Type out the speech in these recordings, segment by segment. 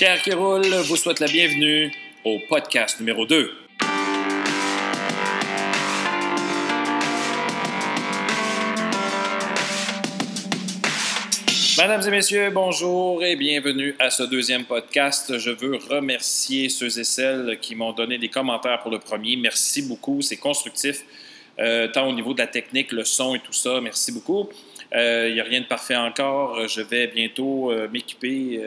Pierre qui vous souhaite la bienvenue au podcast numéro 2. Mesdames et messieurs, bonjour et bienvenue à ce deuxième podcast. Je veux remercier ceux et celles qui m'ont donné des commentaires pour le premier. Merci beaucoup, c'est constructif, euh, tant au niveau de la technique, le son et tout ça. Merci beaucoup. Il euh, n'y a rien de parfait encore. Je vais bientôt euh, m'équiper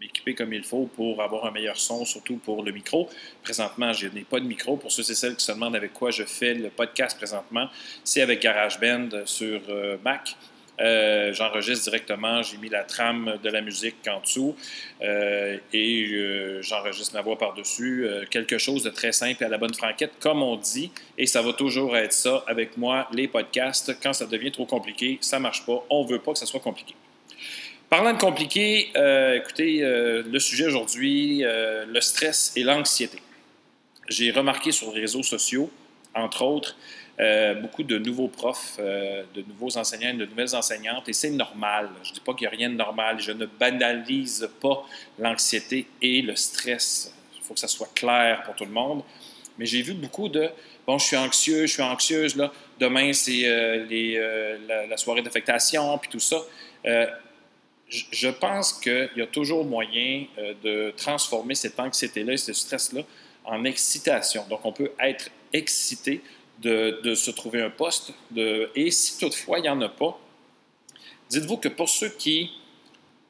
m'équiper comme il faut pour avoir un meilleur son, surtout pour le micro. Présentement, je n'ai pas de micro. Pour ceux et celles qui se demandent avec quoi je fais le podcast présentement, c'est avec GarageBand sur Mac. Euh, j'enregistre directement, j'ai mis la trame de la musique en dessous euh, et euh, j'enregistre ma voix par-dessus. quelque chose de très simple et à la bonne franquette, comme on dit, et ça va toujours être ça avec moi, les podcasts. Quand ça devient trop compliqué, ça marche pas. On veut pas que ça soit compliqué. Parlant de compliqué, écoutez, le sujet aujourd'hui, le stress et l'anxiété. J'ai remarqué sur les réseaux sociaux, entre autres, euh, beaucoup de nouveaux profs, euh, de nouveaux enseignants, de nouvelles enseignantes, et c'est normal. Je ne dis pas qu'il n'y a rien de normal. Je ne banalise pas l'anxiété et le stress. Il faut que ça soit clair pour tout le monde. Mais j'ai vu beaucoup de bon, je suis anxieux, je suis anxieuse, là. demain c'est euh, la, soirée d'affectation, puis tout ça. Je pense qu'il y a toujours moyen de transformer cette anxiété-là et ce stress-là en excitation. Donc, on peut être excité de, se trouver un poste. Et si toutefois il n'y en a pas, dites-vous que pour ceux qui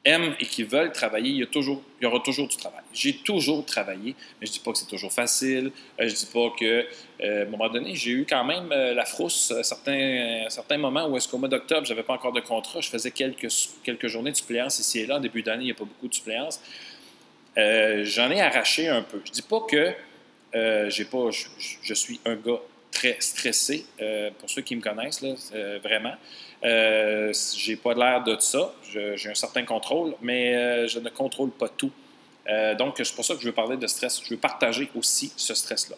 et qui veulent travailler, il y, aura toujours du travail. J'ai toujours travaillé, mais je ne dis pas que c'est toujours facile. Euh, je ne dis pas que, euh, à un moment donné, j'ai eu quand même euh, la frousse à certains, certains moments où est-ce qu'au mois d'octobre, je n'avais pas encore de contrat. Je faisais quelques, quelques journées de suppléance ici et là. En début d'année, il n'y a pas beaucoup de suppléance. J'en ai arraché un peu. Je ne dis pas que j'ai pas, je, suis un gars stressé, euh, pour ceux qui me connaissent, euh, vraiment. Euh, j'ai pas l'air de ça. J'ai un certain contrôle, mais euh, je ne contrôle pas tout. donc, c'est pour ça que je veux parler de stress. Je veux partager aussi ce stress-là.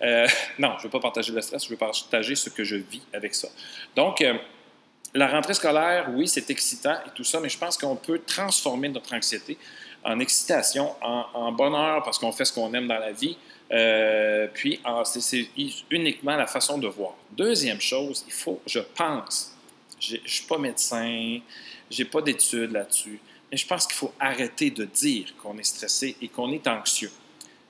non, je ne veux pas partager le stress, je veux partager ce que je vis avec ça. Donc, la rentrée scolaire, oui, c'est excitant et tout ça, mais je pense qu'on peut transformer notre anxiété en excitation, en, bonheur parce qu'on fait ce qu'on aime dans la vie, euh, puis, c'est uniquement la façon de voir. Deuxième chose, il faut, je pense, je ne suis pas médecin, je n'ai pas d'études là-dessus, mais je pense qu'il faut arrêter de dire qu'on est stressé et qu'on est anxieux.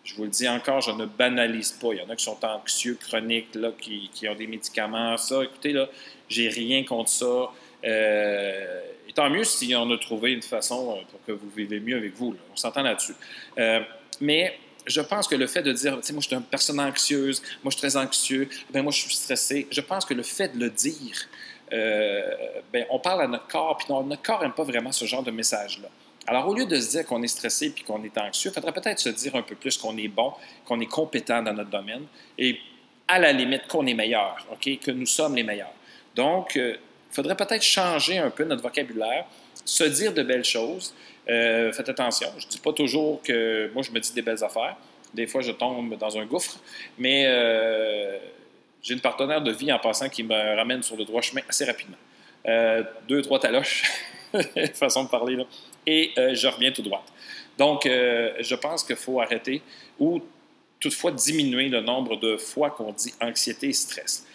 Je vous le dis encore, je ne banalise pas. Il y en a qui sont anxieux, chroniques, là, qui, ont des médicaments, ça. Écoutez, là, j'ai rien contre ça. Euh, tant mieux si on a trouvé une façon euh, pour que vous vivez mieux avec vous. On s'entend là-dessus. mais je pense que le fait de dire, tu sais, moi, je suis une personne anxieuse, moi, je suis très anxieux, ben moi, je suis stressé, je pense que le fait de le dire, euh, ben, on parle à notre corps, puis notre corps n'aime pas vraiment ce genre de message-là. Alors, au lieu de se dire qu'on est stressé puis qu'on est anxieux, il faudrait peut-être se dire un peu plus qu'on est bon, qu'on est compétent dans notre domaine et à la limite qu'on est meilleur, OK, que nous sommes les meilleurs. Donc, il euh, faudrait peut-être changer un peu notre vocabulaire, se dire de belles choses, euh, faites attention. Je ne dis pas toujours que moi, je me dis des belles affaires. Des fois, je tombe dans un gouffre. Mais euh, j'ai une partenaire de vie en passant qui me ramène sur le droit chemin assez rapidement. Euh, deux, trois taloches, façon de parler, et je reviens tout droit. Donc, je pense qu'il faut arrêter ou toutefois diminuer le nombre de fois qu'on dit anxiété et stress.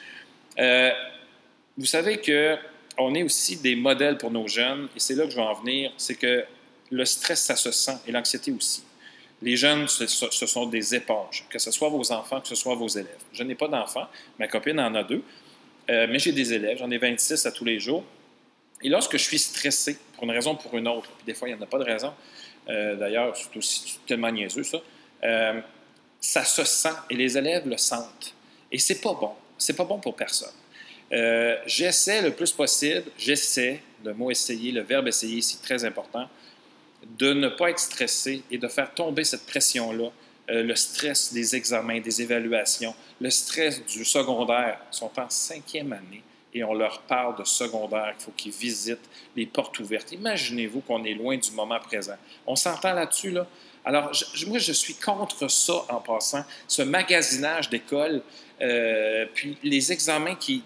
Vous savez que on est aussi des modèles pour nos jeunes, et c'est là que je veux en venir, c'est que le stress, ça se sent, et l'anxiété aussi. Les jeunes, ce, sont des éponges, que ce soit vos enfants, que ce soit vos élèves. Je n'ai pas d'enfants, ma copine en a deux, euh, mais j'ai des élèves, j'en ai 26 à tous les jours. Et lorsque je suis stressé, pour une raison ou pour une autre, puis des fois, il n'y en a pas de raison, euh, d'ailleurs, c'est aussi tellement niaiseux, ça, euh, ça se sent, et les élèves le sentent. Et c'est pas bon. C'est pas bon pour personne. J'essaie le plus possible, j'essaie, le mot essayer, le verbe essayer, c'est très important, de ne pas être stressé et de faire tomber cette pression-là, euh, le stress des examens, des évaluations, le stress du secondaire. Ils sont en cinquième année et on leur parle de secondaire, il faut qu'ils visitent les portes ouvertes. Imaginez-vous qu'on est loin du moment présent. On s'entend là-dessus, là? Alors, moi, je suis contre ça en passant, ce magasinage d'école, euh, puis les examens qui,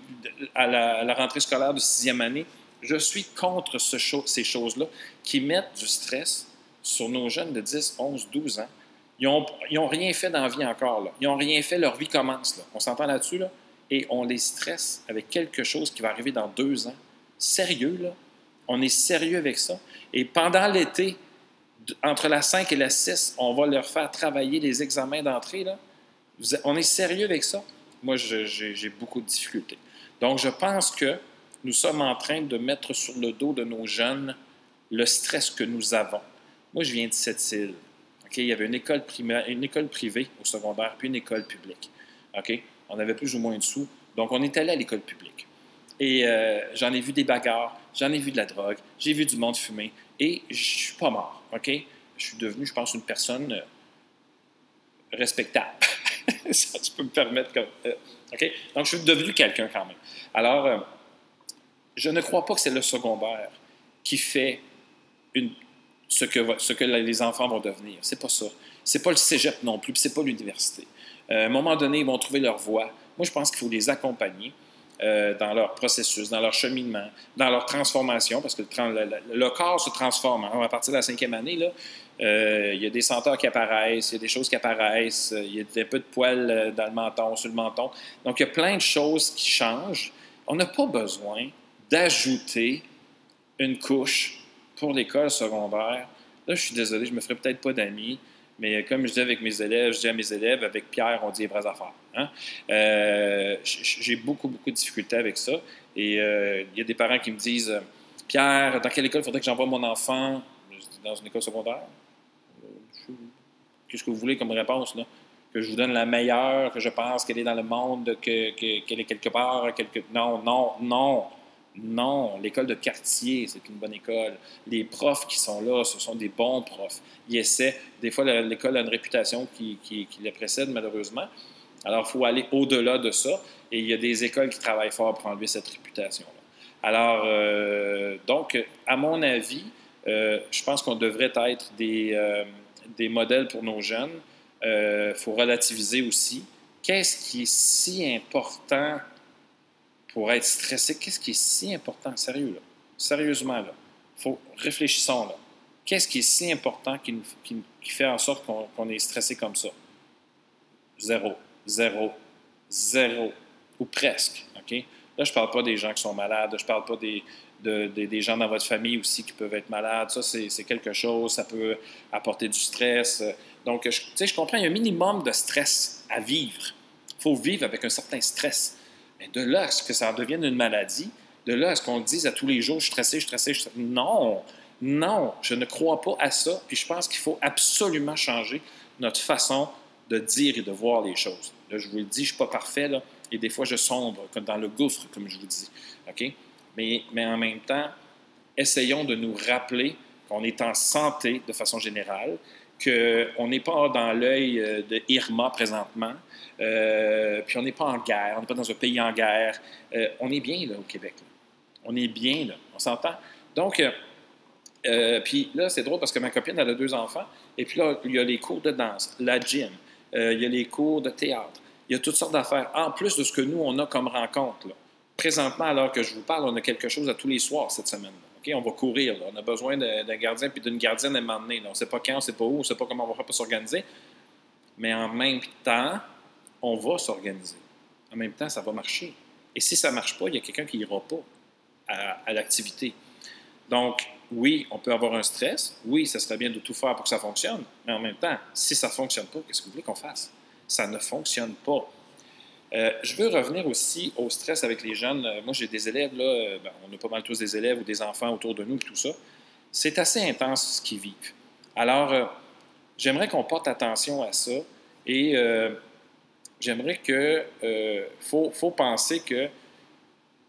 à la, rentrée scolaire de sixième année, je suis contre ce ces choses-là qui mettent du stress sur nos jeunes de 10, 11, 12 ans. Ils n'ont rien fait dans la vie encore. Ils n'ont rien fait, leur vie commence. On s'entend là-dessus, là? Et on les stresse avec quelque chose qui va arriver dans deux ans. Sérieux, là? On est sérieux avec ça? Et pendant l'été, entre la 5 et la 6, on va leur faire travailler les examens d'entrée. On est sérieux avec ça? Moi, j'ai beaucoup de difficultés. Donc, je pense que nous sommes en train de mettre sur le dos de nos jeunes le stress que nous avons. Moi, je viens de cette île. Il y avait une école, primaire, une école privée au secondaire, puis une école publique. On avait plus ou moins de sous. Donc, on est allé à l'école publique. Et euh, j'en ai vu des bagarres, j'en ai vu de la drogue, j'ai vu du monde fumer, et je suis pas mort. Je suis devenu, je pense, une personne euh, respectable. Ça, tu peux me permettre comme. Euh, OK? Donc, je suis devenu quelqu'un quand même. Alors, je ne crois pas que c'est le secondaire qui fait ce, que, les enfants vont devenir. C'est pas ça. C'est pas le cégep non plus, c'est pas l'université. Euh, à un moment donné, ils vont trouver leur voie. Moi, je pense qu'il faut les accompagner euh, dans leur processus, dans leur cheminement, dans leur transformation, parce que le, corps se transforme. À partir de la cinquième année, là, euh, il y a des senteurs qui apparaissent, il y a des choses qui apparaissent, il y a des peu de poils dans le menton, sur le menton. Donc, il y a plein de choses qui changent. On n'a pas besoin d'ajouter une couche pour l'école secondaire. Là, je suis désolé, je me ferai peut-être pas d'amis. Mais comme je dis avec mes élèves, je dis à mes élèves, avec Pierre, on dit les vraies affaires. Hein. Euh, j'ai beaucoup, beaucoup de difficultés avec ça. Et euh, il y a des parents qui me disent Pierre, dans quelle école faudrait que j'envoie mon enfant Dans une école secondaire. Qu'est-ce que vous voulez comme réponse là? Que je vous donne la meilleure, que je pense qu'elle est dans le monde, qu'elle est quelque part. Quelque... Non, non, non. Non, l'école de quartier, c'est une bonne école. Les profs qui sont là, ce sont des bons profs. Ils essaient. Des fois, l'école a une réputation qui, qui, précède, malheureusement. Alors, il faut aller au-delà de ça. Et il y a des écoles qui travaillent fort pour enlever cette réputation-là. Alors, euh, donc, à mon avis, euh, je pense qu'on devrait être des, euh, des, modèles pour nos jeunes. Il faut relativiser aussi. Qu'est-ce qui est si important pour être stressé? Qu'est-ce qui est si important? Sérieux. Sérieusement, là. Faut, réfléchissons, là. Qu'est-ce qui est si important qui, fait en sorte qu'on est stressé comme ça? Zéro. Zéro. Zéro. Ou presque. OK? Là, je ne parle pas des gens qui sont malades. Je ne parle pas des, des gens dans votre famille aussi qui peuvent être malades. Ça, c'est quelque chose. Ça peut apporter du stress. Donc, tu sais, je comprends, il y a un minimum de stress à vivre. Il faut vivre avec un certain stress. Mais de là à ce que ça en devienne une maladie, de là à ce qu'on dise à tous les jours, je suis stressé, je suis stressé, je suis stressé. Non, non, je ne crois pas à ça. Puis je pense qu'il faut absolument changer notre façon de dire et de voir les choses. Là, je vous le dis, je ne suis pas parfait, là, et des fois, je sombre comme dans le gouffre, comme je vous dis. OK? Mais, mais en même temps, essayons de nous rappeler qu'on est en santé de façon générale, qu'on n'est pas dans l'œil euh, de Irma présentement, euh, puis on n'est pas en guerre, on n'est pas dans un pays en guerre. Euh, on est bien là au Québec. On est bien là, on s'entend? Donc, puis là, c'est drôle parce que ma copine, elle a deux enfants, et puis là, il y a les cours de danse, la gym, il y a les cours de théâtre, il y a toutes sortes d'affaires, en plus de ce que nous, on a comme rencontre. Présentement, alors que je vous parle, on a quelque chose à tous les soirs cette semaine. OK, on va courir. On a besoin d'un gardien puis d'une gardienne à un moment donné. On ne sait pas quand, on ne sait pas où, on ne sait pas comment on va faire pour s'organiser. Mais en même temps, on va s'organiser. En même temps, ça va marcher. Et si ça ne marche pas, il y a quelqu'un qui n'ira pas à, l'activité. Donc, oui, on peut avoir un stress. Oui, ça serait bien de tout faire pour que ça fonctionne. Mais en même temps, si ça ne fonctionne pas, qu'est-ce que vous voulez qu'on fasse? Ça ne fonctionne pas. Euh, je veux revenir aussi au stress avec les jeunes. Euh, moi, j'ai des élèves, là, euh, ben, on a pas mal tous des élèves ou des enfants autour de nous et tout ça. C'est assez intense ce qu'ils vivent. Alors, j'aimerais qu'on porte attention à ça et j'aimerais que. Faut, faut, penser que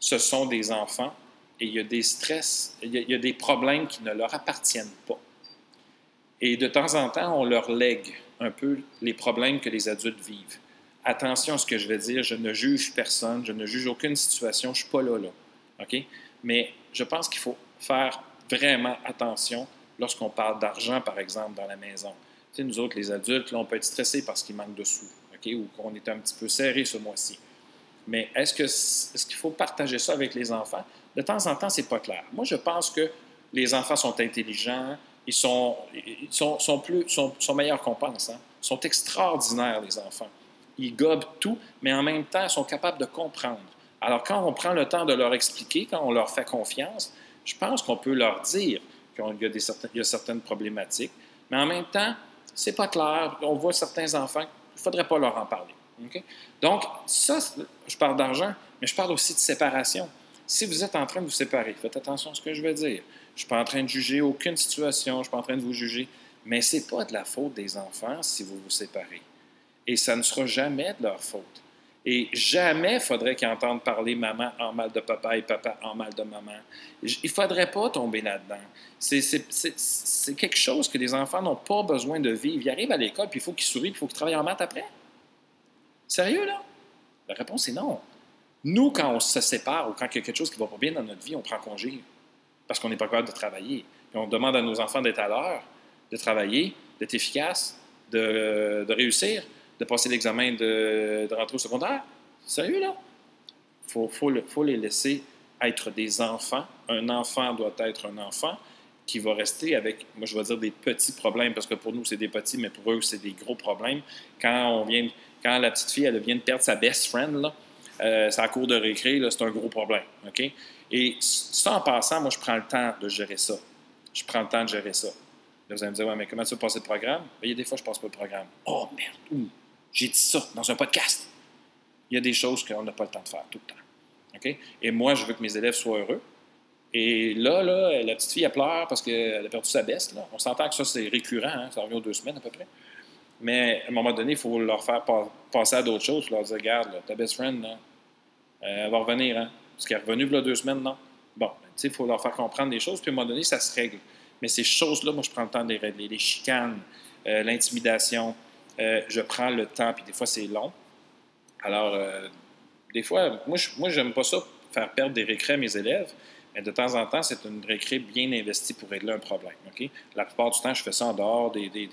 ce sont des enfants et il y a des stress, il y il y a des problèmes qui ne leur appartiennent pas. Et de temps en temps, on leur lègue un peu les problèmes que les adultes vivent attention à ce que je vais dire, je ne juge personne, je ne juge aucune situation, je ne suis pas là, là. OK? Mais je pense qu'il faut faire vraiment attention lorsqu'on parle d'argent, par exemple, dans la maison. Tu sais, nous autres, les adultes, on peut être stressés parce qu'il manque de sous? Ou qu'on est un petit peu serré ce mois-ci. Mais est-ce qu'il faut partager ça avec les enfants? De temps en temps, c'est pas clair. Moi, je pense que les enfants sont intelligents, ils sont, sont, plus, sont, sont meilleurs qu'on pense. Hein? Ils sont extraordinaires, les enfants. Ils gobent tout, mais en même temps, ils sont capables de comprendre. Alors, quand on prend le temps de leur expliquer, quand on leur fait confiance, je pense qu'on peut leur dire qu'il y, a il y a certaines problématiques, mais en même temps, c'est pas clair. On voit certains enfants, il ne faudrait pas leur en parler. Donc, ça, je parle d'argent, mais je parle aussi de séparation. Si vous êtes en train de vous séparer, faites attention à ce que je vais dire. Je suis pas en train de juger aucune situation, je suis pas en train de vous juger, mais ce n'est pas de la faute des enfants si vous vous séparez. Et ça ne sera jamais de leur faute. Et jamais faudrait qu'ils entendent parler maman en mal de papa et papa en mal de maman. Il faudrait pas tomber là-dedans. C'est quelque chose que les enfants n'ont pas besoin de vivre. Ils arrivent à l'école, puis il faut qu'ils sourient, puis il faut qu'ils travaillent en maths après. Sérieux, là? La réponse est non. Nous, quand on se sépare ou quand il y a quelque chose qui ne va pas bien dans notre vie, on prend congé parce qu'on n'est pas capable de travailler. Puis on demande à nos enfants d'être à l'heure, de travailler, d'être efficaces, de, réussir, de passer l'examen de, de rentrer au secondaire. Sérieux, là? Il faut, les laisser être des enfants. Un enfant doit être un enfant qui va rester avec, moi je vais dire des petits problèmes, parce que pour nous c'est des petits, mais pour eux c'est des gros problèmes. Quand la petite fille elle vient de perdre sa best friend, là, euh, sa cour de récré, c'est un gros problème. OK? Et ça, en passant, moi, je prends le temps de gérer ça. Je prends le temps de gérer ça. Là, vous allez me dire, ouais, mais comment tu passer le programme? Ben, il y a des fois, je passe pas le programme. Oh, merde, j'ai dit ça dans un podcast. Il y a des choses qu'on n'a pas le temps de faire tout le temps. OK? Et moi, je veux que mes élèves soient heureux. Et là, là la petite fille, elle pleure parce qu'elle a perdu sa baisse. Là. On s'entend que ça, c'est récurrent. Hein? Ça revient aux deux semaines à peu près. Mais à un moment donné, il faut leur faire passer à d'autres choses. Leur dire, regarde, ta best friend, euh, elle va revenir. Hein? Parce qu'elle est revenue deux semaines, non? Bon, ben, il faut leur faire comprendre des choses, puis à un moment donné, ça se règle. Mais ces choses-là, moi, je prends le temps de les régler. Les chicanes, euh, l'intimidation, euh, je prends le temps, puis des fois, c'est long. Alors, des fois, moi, je, moi, j'aime pas ça, faire perdre des récrés à mes élèves, mais de temps en temps, c'est une récré bien investie pour régler un problème. La plupart du temps, je fais ça en dehors des,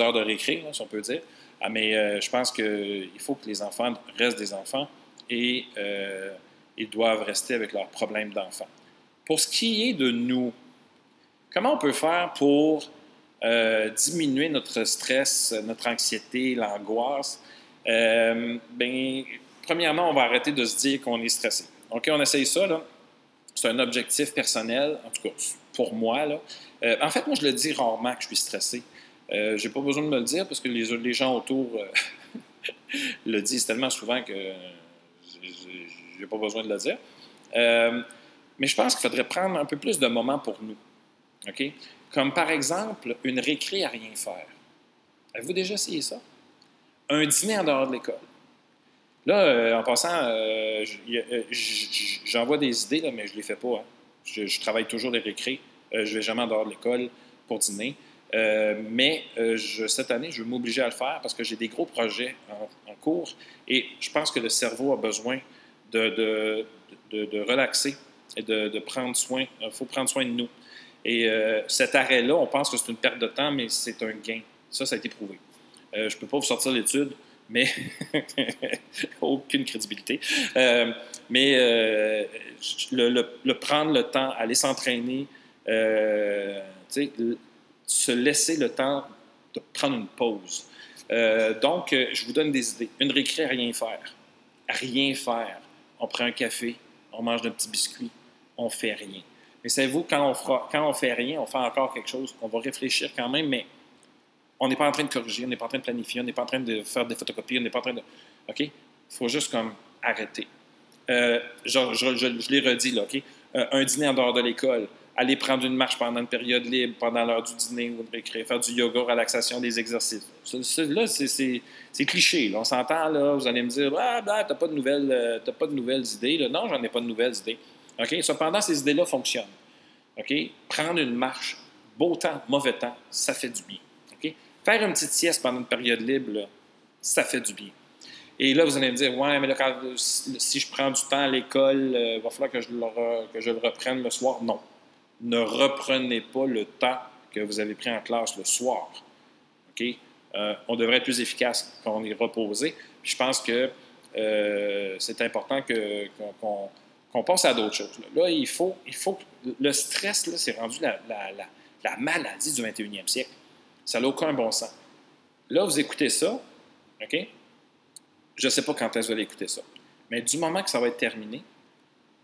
heures de récré, si on peut dire. Ah, mais je pense qu'il faut que les enfants restent des enfants et euh, ils doivent rester avec leurs problèmes d'enfant. Pour ce qui est de nous, comment on peut faire pour euh, diminuer notre stress, notre anxiété, l'angoisse? Euh, ben, premièrement, on va arrêter de se dire qu'on est stressé. OK, on essaye ça. C'est un objectif personnel, en tout cas pour moi. En fait, moi, je le dis rarement que je suis stressé. Euh, je n'ai pas besoin de me le dire parce que les, gens autour le disent tellement souvent que je n'ai pas besoin de le dire. Euh, mais je pense qu'il faudrait prendre un peu plus de moments pour nous. OK? Comme par exemple, une récré à rien faire. Avez-vous déjà essayé ça? Un dîner en dehors de l'école. Là, euh, en passant, euh, j'envoie des idées, là, mais je ne les fais pas. Hein. Je, travaille toujours les récrés. je ne vais jamais en dehors de l'école pour dîner. Mais je, cette année, je vais m'obliger à le faire parce que j'ai des gros projets en, cours et je pense que le cerveau a besoin de, de, relaxer et de, prendre soin. Il faut prendre soin de nous. Et euh, cet arrêt-là, on pense que c'est une perte de temps, mais c'est un gain. Ça, ça a été prouvé. Euh, je ne peux pas vous sortir l'étude, mais aucune crédibilité. Euh, mais le, prendre le temps, aller s'entraîner, se laisser le temps de prendre une pause. donc, je vous donne des idées. Une récré rien faire. Rien faire on prend un café, on mange un petit biscuit, on fait rien. Mais savez-vous, quand on quand on fait rien, on fait encore quelque chose, on va réfléchir quand même, mais on n'est pas en train de corriger, on n'est pas en train de planifier, on n'est pas en train de faire des photocopies, on n'est pas en train de. OK? Il faut juste comme arrêter. Euh, je, je, l'ai redit, là, OK? Euh, un dîner en dehors de l'école, aller prendre une marche pendant une période libre, pendant l'heure du dîner ou de faire du yoga, relaxation, des exercices. là, c'est cliché. On s'entend, là, vous allez me dire, ah, ben, t'as pas de nouvelles, euh, pas de nouvelles idées. Non, j'en ai pas de nouvelles idées. OK? Cependant, ces idées-là fonctionnent. OK? Prendre une marche, beau temps, mauvais temps, ça fait du bien. Faire une petite sieste pendant une période libre, ça fait du bien. Et là, vous allez me dire, ouais, mais là, si je prends du temps à l'école, euh, il va falloir que je, le, que je le reprenne le soir. Non ne reprenez pas le temps que vous avez pris en classe le soir. Euh, on devrait être plus efficace quand on est reposé. Je pense que euh, c'est important qu'on pense à d'autres choses. Là. il faut, il faut le stress, c'est rendu la, la maladie du 21e siècle. Ça n'a aucun bon sens. Là, vous écoutez ça, OK? Je ne sais pas quand est-ce que vous allez écouter ça. Mais du moment que ça va être terminé,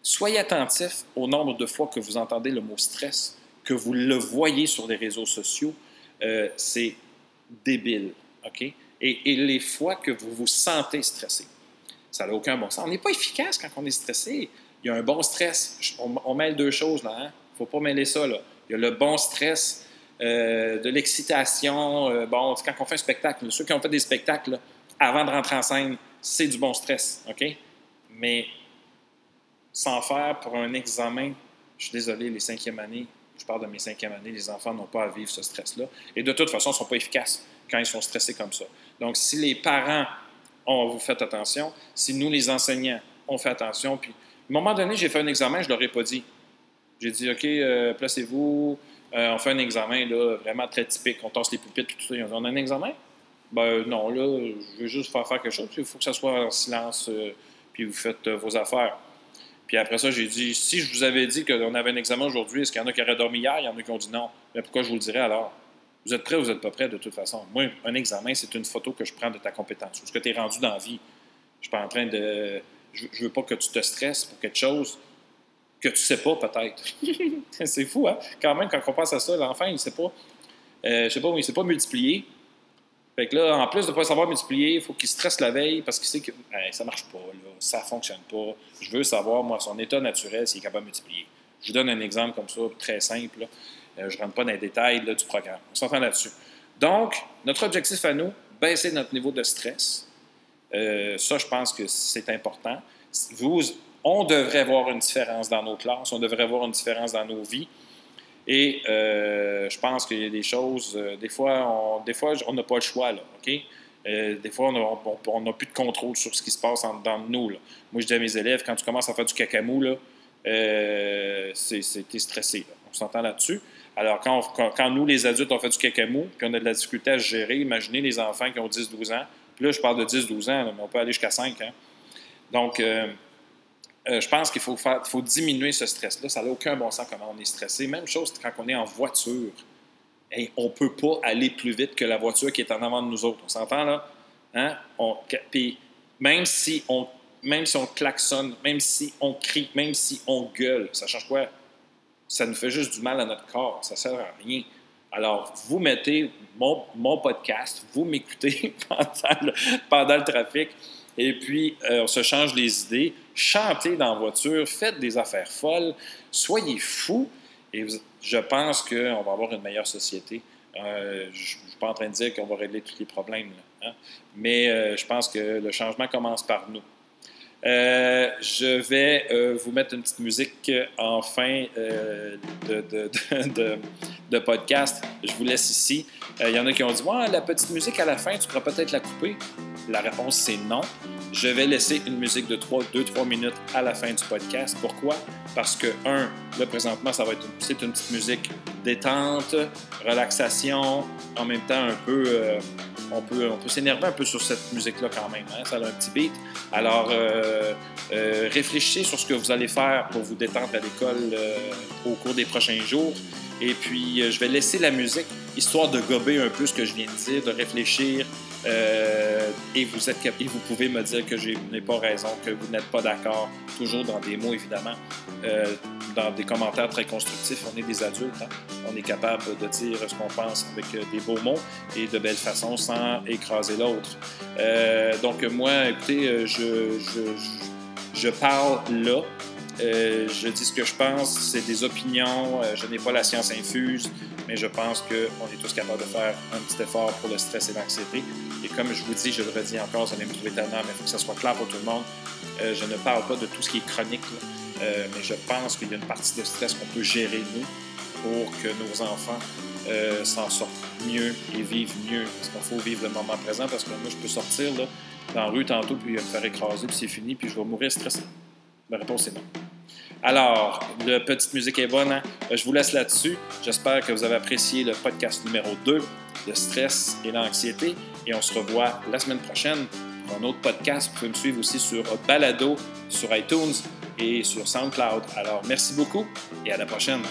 soyez attentif au nombre de fois que vous entendez le mot stress, que vous le voyez sur les réseaux sociaux. Euh, c'est débile? Et, les fois que vous vous sentez stressé. Ça n'a aucun bon sens. On n'est pas efficace quand on est stressé. Il y a un bon stress. On, mêle deux choses, là. Il hein? ne faut pas mêler ça, là. Il y a le bon stress, euh, de l'excitation. Euh, bon, quand on fait un spectacle, ceux qui ont fait des spectacles, avant de rentrer en scène, c'est du bon stress, OK? Mais sans faire pour un examen, je suis désolé, les cinquièmes années, je parle de mes cinquièmes années, les enfants n'ont pas à vivre ce stress-là. Et de toute façon, ils ne sont pas efficaces quand ils sont stressés comme ça. Donc, si les parents ont vous fait attention, si nous, les enseignants, on fait attention, puis à un moment donné, j'ai fait un examen, je ne leur ai pas dit. J'ai dit, OK, euh, placez-vous, euh, on fait un examen là, vraiment très typique, on tasse les pupitres, tout ça. Ils ont dit, on a un examen? Ben non, là, je veux juste faire faire quelque chose, il faut que ça soit en silence, euh, puis vous faites vos affaires. Puis après ça, j'ai dit, si je vous avais dit qu'on avait un examen aujourd'hui, est-ce qu'il y en a qui auraient dormi hier? Il y en a qui ont dit non. Mais pourquoi je vous le dirais alors? Vous êtes prêt ou vous n'êtes pas prêt de toute façon? Moi, un examen, c'est une photo que je prends de ta compétence. Où ce que tu es rendu dans la vie? Je suis pas en train de. Je, veux pas que tu te stresses pour quelque chose que tu sais pas, peut-être. c'est fou, hein? Quand même, quand on pense à ça, l'enfant, il ne sait pas. Euh, je sais pas, il ne sait pas multiplier. Fait que là, en plus de ne pas savoir multiplier, il faut qu'il stresse la veille parce qu'il sait que ça ne marche pas, ça ne fonctionne pas. Je veux savoir, moi, son état naturel, s'il est capable de multiplier. Je vous donne un exemple comme ça, très simple. Euh, je ne rentre pas dans les détails du programme. On s'entend là-dessus. Donc, notre objectif à nous, baisser notre niveau de stress. Euh, ça, je pense que c'est important. Vous, on devrait voir une différence dans nos classes, on devrait voir une différence dans nos vies. Et euh, je pense qu'il y a des choses, euh, des fois, on, des fois, on n'a pas le choix, là, OK? Euh, des fois, on n'a plus de contrôle sur ce qui se passe en, dans nous. Moi, je dis à mes élèves, quand tu commences à faire du cacamou, c'est, stressé. On s'entend là-dessus. Alors, quand, nous, les adultes, on fait du cacamou, puis on a de la difficulté à se gérer, imaginez les enfants qui ont 10-12 ans. Puis là, je parle de 10-12 ans, mais on peut aller jusqu'à 5 ans. Donc, euh, je pense qu'il faut, faut diminuer ce stress-là. Ça n'a aucun bon sens comment on est stressé. Même chose quand on est en voiture. on ne peut pas aller plus vite que la voiture qui est en avant de nous autres. On s'entend là? Hein? puis même si, on, même si on klaxonne, même si on crie, même si on gueule, ça change quoi? Ça nous fait juste du mal à notre corps. Ça ne sert à rien. Alors, vous mettez mon, podcast, vous m'écoutez pendant le trafic et puis, euh, on se change les idées. Chantez dans la voiture, faites des affaires folles, soyez fous. Et je pense qu'on va avoir une meilleure société. Euh, je ne suis pas en train de dire qu'on va régler tous les problèmes, hein. mais euh, je pense que le changement commence par nous. je vais vous mettre une petite musique en fin de, podcast. Je vous laisse ici. Il y en a qui ont dit la petite musique à la fin, tu pourras peut-être la couper. La réponse, c'est non. Je vais laisser une musique de 2-3 minutes à la fin du podcast. Pourquoi? Parce que, un, là, présentement, ça va être c'est une petite musique détente, relaxation, en même temps un peu... Euh, on peut, on peut s'énerver un peu sur cette musique-là quand même. Hein? Ça a un petit beat. Alors, euh, euh, réfléchissez sur ce que vous allez faire pour vous détendre à l'école au cours des prochains jours. Et puis, je vais laisser la musique, histoire de gober un peu ce que je viens de dire, de réfléchir, euh, et, vous êtes, et vous pouvez me dire que je n'ai pas raison, que vous n'êtes pas d'accord, toujours dans des mots évidemment, euh, dans des commentaires très constructifs. On est des adultes, hein. on est capable de dire ce qu'on pense avec euh, des beaux mots et de belles façons sans écraser l'autre. donc moi, écoutez, je, je, je parle là. Je dis ce que je pense, c'est des opinions, je n'ai pas la science infuse, mais je pense qu'on est tous capables de faire un petit effort pour le stress et l'anxiété. Et comme je vous dis, je le redis encore, vous allez me trouver tellement, mais il faut que ça soit clair pour tout le monde. Euh, je ne parle pas de tout ce qui est chronique, euh, mais je pense qu'il y a une partie de stress qu'on peut gérer, nous, pour que nos enfants euh, s'en sortent mieux et vivent mieux. Parce qu'il faut vivre le moment présent, parce que moi, je peux sortir là, dans la rue tantôt, puis me faire écraser, puis c'est fini, puis je vais mourir stressé. La réponse est non. Alors, la petite musique est bonne. Hein? Je vous laisse là-dessus. J'espère que vous avez apprécié le podcast numéro 2, le stress et l'anxiété. Et on se revoit la semaine prochaine pour un autre podcast. Vous pouvez me suivre aussi sur Balado, sur iTunes et sur SoundCloud. Alors, merci beaucoup et à la prochaine.